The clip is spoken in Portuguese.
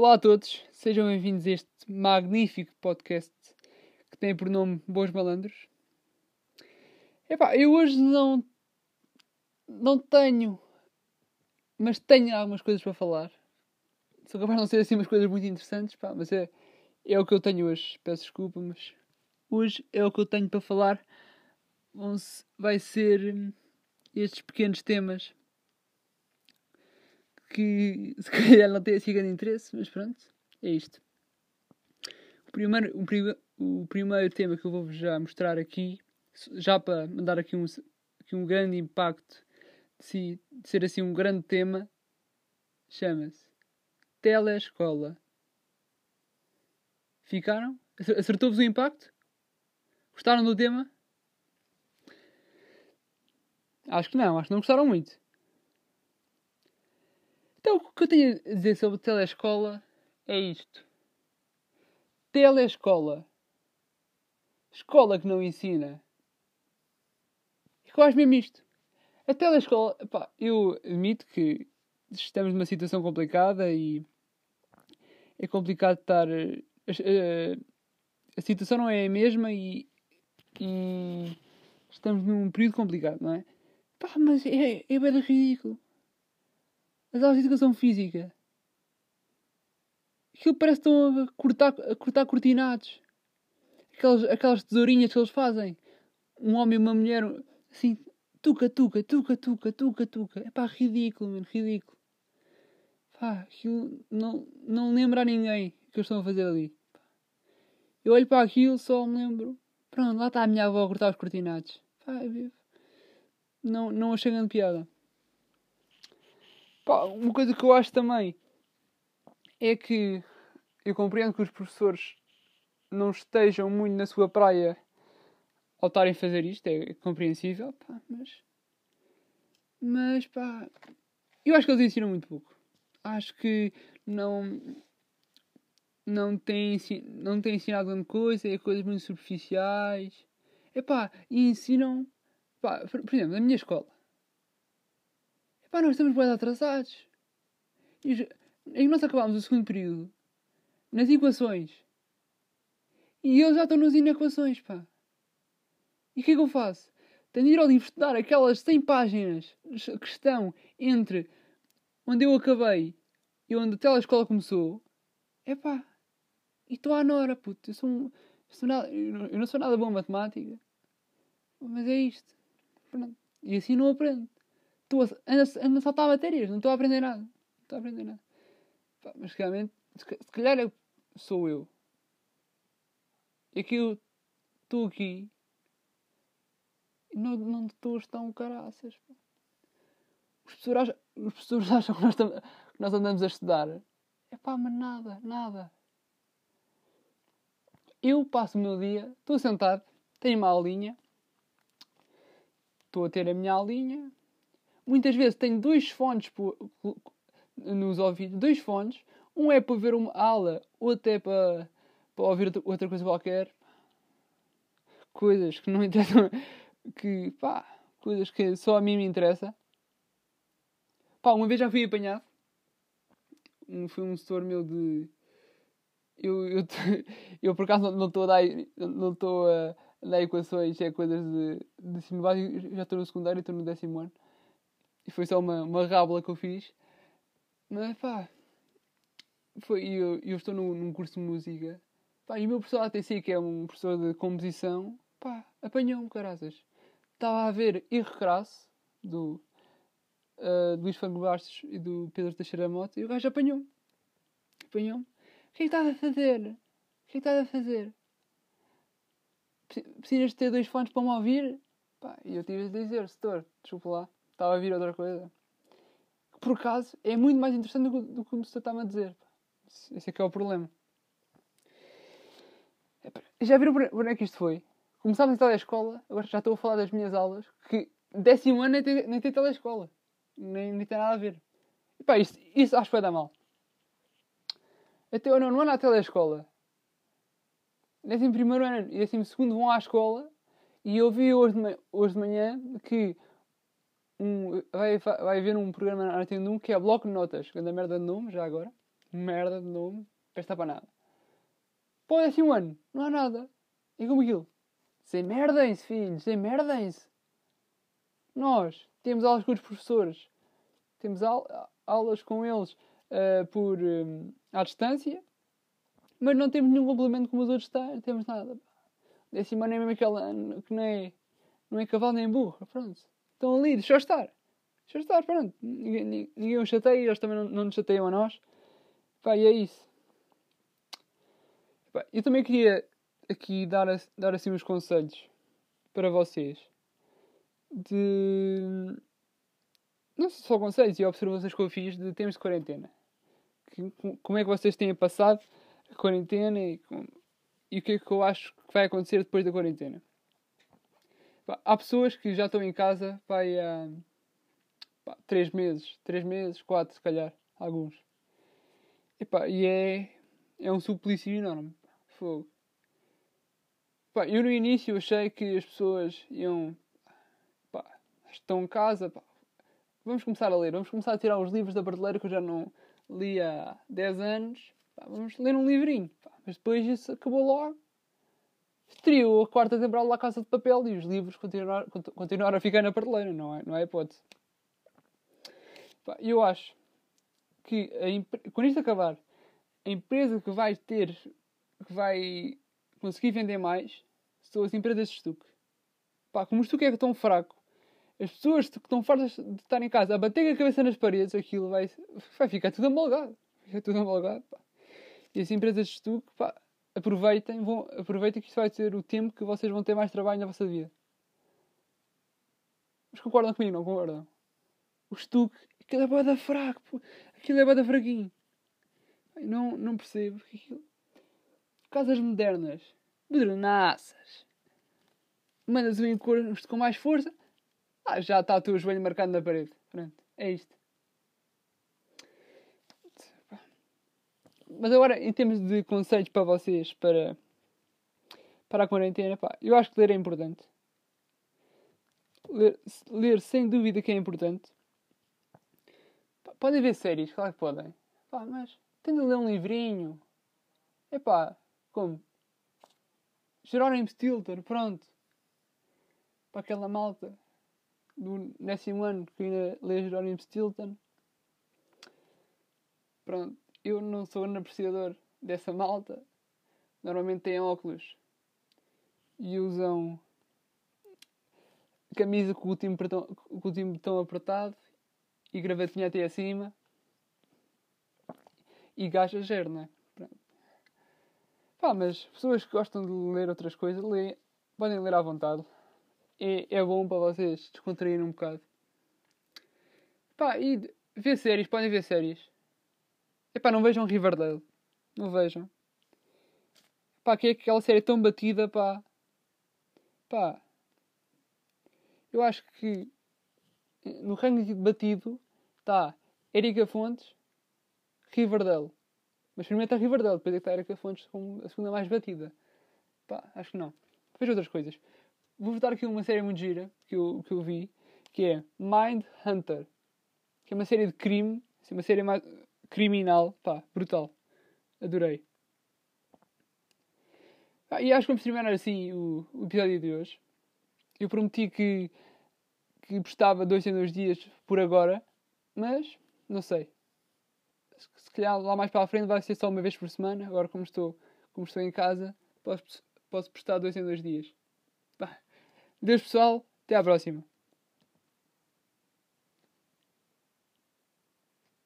Olá a todos, sejam bem-vindos a este magnífico podcast que tem por nome Bons Malandros. Epá, eu hoje não. não tenho. mas tenho algumas coisas para falar. São capaz de não ser assim umas coisas muito interessantes, pá, mas é, é o que eu tenho hoje. Peço desculpa, mas hoje é o que eu tenho para falar. Vai ser hum, estes pequenos temas que se calhar não tem assim grande interesse, mas pronto, é isto. O primeiro, o, o primeiro tema que eu vou já mostrar aqui, já para mandar aqui um, aqui um grande impacto de, si, de ser assim um grande tema, chama-se Telescola. Ficaram? Acertou-vos o impacto? Gostaram do tema? Acho que não, acho que não gostaram muito. Então, o que eu tenho a dizer sobre telescola é isto. Telescola. Escola que não ensina. E eu acho mesmo isto. A telescola, pá, eu admito que estamos numa situação complicada e é complicado estar. A, a, a situação não é a mesma e, e, estamos num período complicado, não é? Pá, mas é, é bem ridículo. As aulas de educação física. Aquilo parece que estão a cortar, a cortar cortinados. Aquelas, aquelas tesourinhas que eles fazem. Um homem e uma mulher, assim, tuca, tuca, tuca, tuca, tuca, tuca. É pá, ridículo, mano, ridículo. Pá, aquilo não, não lembra a ninguém que eles estão a fazer ali. Eu olho para aquilo, só me lembro. Pronto, lá está a minha avó a cortar os cortinados. Pá, não, não achei grande piada. Pá, uma coisa que eu acho também é que eu compreendo que os professores não estejam muito na sua praia ao estarem a fazer isto, é compreensível, pá, mas. Mas pá. Eu acho que eles ensinam muito pouco. Acho que não. Não têm, não têm ensinado grande coisa, é coisas muito superficiais. É pá, e ensinam. Pá, por exemplo, na minha escola Pá, nós estamos bem atrasados. E, e nós acabámos o segundo período nas equações. E eles já estão nas inequações, pá. E o que é que eu faço? Tenho de ir ao livro estudar aquelas 100 páginas que estão entre onde eu acabei e onde a telescola começou. É pá. E estou à nora, puto. Eu, sou, um, sou nada, eu não sou nada bom em matemática. Mas é isto. E assim não aprendo. Estou a, ando, a saltar matérias, não estou a aprender nada. Não estou a aprender nada. Pá, mas realmente, se, se calhar eu, sou eu. É que eu estou aqui e não, não estou a estar um caraças. Pá. Os professores, acham, os professores acham que nós, que nós andamos a estudar. É pá, mas nada, nada. Eu passo o meu dia, estou sentado, tenho uma aulinha, estou a ter a minha aulinha, muitas vezes tenho dois fones nos ouvidos, dois fones. Um é para ver uma aula, outro é para, para ouvir outra coisa qualquer. Coisas que não interessam, que pá, coisas que só a mim me interessa. Pá, uma vez já fui apanhado. Foi um setor meu de. Eu, eu, eu por acaso não estou a dar, não estou a dar equações, é coisas de, de ensino básico, já estou no secundário, estou no décimo ano. E foi só uma, uma rábula que eu fiz. Mas pá. Foi, eu, eu estou num, num curso de música. Pá, e o meu professor ATC, que é um professor de composição, pá, apanhou-me, caraças. Estava a ver Erro Crasso, do uh, Luís Franco Bastos e do Pedro Teixeira Mota, e o gajo apanhou-me. Apanhou-me. O que é que estás a fazer? O que é que estás a fazer? Precisas ter dois fones para me ouvir? Pá, e eu tive de dizer, setor, desculpa lá. Estava a vir outra coisa. Por acaso, é muito mais interessante do, do que o senhor estava a dizer. Esse é que é o problema. Já viram onde é que isto foi? Começámos a telescola, agora já estou a falar das minhas aulas, que décimo ano nem tem, nem tem telescola. Nem, nem tem nada a ver. E pá, isto, isso acho que vai dar mal. Até o nono ano há telescola. Décimo primeiro ano e décimo segundo vão à escola e eu vi hoje de, hoje de manhã que um, vai, vai haver um programa na Antena 1 que é Bloco de Notas, grande merda de nome, já agora. merda de nome, presta para nada. Para o décimo ano, não há nada. E como aquilo? Sem merdem-se, filhos, sem merdem-se. Nós temos aulas com os professores, temos aulas com eles uh, por um, à distância, mas não temos nenhum complemento como os outros têm, não temos nada. Décimo ano é mesmo aquele ano que é, não é cavalo nem burro, pronto. Estão ali, deixa eu estar. Deixa eu estar, pronto. Ninguém, ninguém os chateia, eles também não, não nos chateiam a nós. Pá, e é isso. Pá, eu também queria aqui dar, dar assim uns conselhos para vocês. De. Não só conselhos e observações que eu fiz de tempos de quarentena. Que, como é que vocês têm passado a quarentena e, com, e o que é que eu acho que vai acontecer depois da quarentena. Há pessoas que já estão em casa vai há pá, três meses, três meses, quatro se calhar, alguns. E, pá, e é, é um suplício enorme. Fogo. Pá, eu no início achei que as pessoas iam. Pá, estão em casa. Pá, vamos começar a ler. Vamos começar a tirar os livros da prateleira que eu já não li há 10 anos. Pá, vamos ler um livrinho. Pá, mas depois isso acabou logo. Estreou a quarta temporada da Casa de Papel e os livros continuaram, continuaram a ficar na prateleira. Não é, não é hipótese. Eu acho que a, quando isto acabar, a empresa que vai ter, que vai conseguir vender mais, são as empresas de estuque. Pá, como o estuque é tão fraco, as pessoas que estão fartas de estar em casa a bater a cabeça nas paredes, aquilo vai, vai ficar tudo amalgado. Fica tudo amalgado, pá. E as empresas de estuque, pá, aproveitem, vão, aproveitem que isto vai ser o tempo que vocês vão ter mais trabalho na vossa vida. Mas concordam comigo, não concordam? O estuque, aquilo é bada fraco, pô. aquilo é bada fraquinho. Não, não percebo. Aquilo... Casas modernas, bedronaças. Mandas o encosto com mais força, ah, já está o teu joelho marcado na parede. Pronto, é isto. Mas agora, em termos de conselhos para vocês para, para a quarentena, pá, eu acho que ler é importante. Ler, ler sem dúvida que é importante. Pá, podem ver séries, claro que podem. Pá, mas tem de ler um livrinho. Epá, como? Jerónimo Stilton, pronto. Para aquela malta do décimo ano que ainda lê Jerónimo Stilton. Pronto eu não sou um apreciador dessa malta. Normalmente têm óculos e usam camisa com o último, botão, com o último botão apertado e gravatinha até acima e gaja não é? Pá, mas pessoas que gostam de ler outras coisas, lê, podem ler à vontade. É, é bom para vocês descontraírem um bocado. Pá, e ver séries, podem ver séries. Epá, não vejam Riverdale. Não vejam. Pá, que é aquela série tão batida, pá. Pá. Eu acho que no ranking batido está Erika Fontes, Riverdale. Mas primeiro está Riverdale, depois é que está Erika Fontes como a segunda mais batida. Pá, acho que não. Veja outras coisas. Vou-vos dar aqui uma série muito gira que eu, que eu vi, que é Mind Hunter. Que é uma série de crime, assim, uma série mais criminal, pá, brutal. Adorei. Ah, e acho que vamos terminar assim o, o, episódio de hoje. Eu prometi que, que postava dois em dois dias por agora, mas não sei. Se, calhar lá mais para a frente vai ser só uma vez por semana. Agora, como estou, como estou em casa, posso, posso postar dois em dois dias. Bah. Deus pessoal, até à próxima.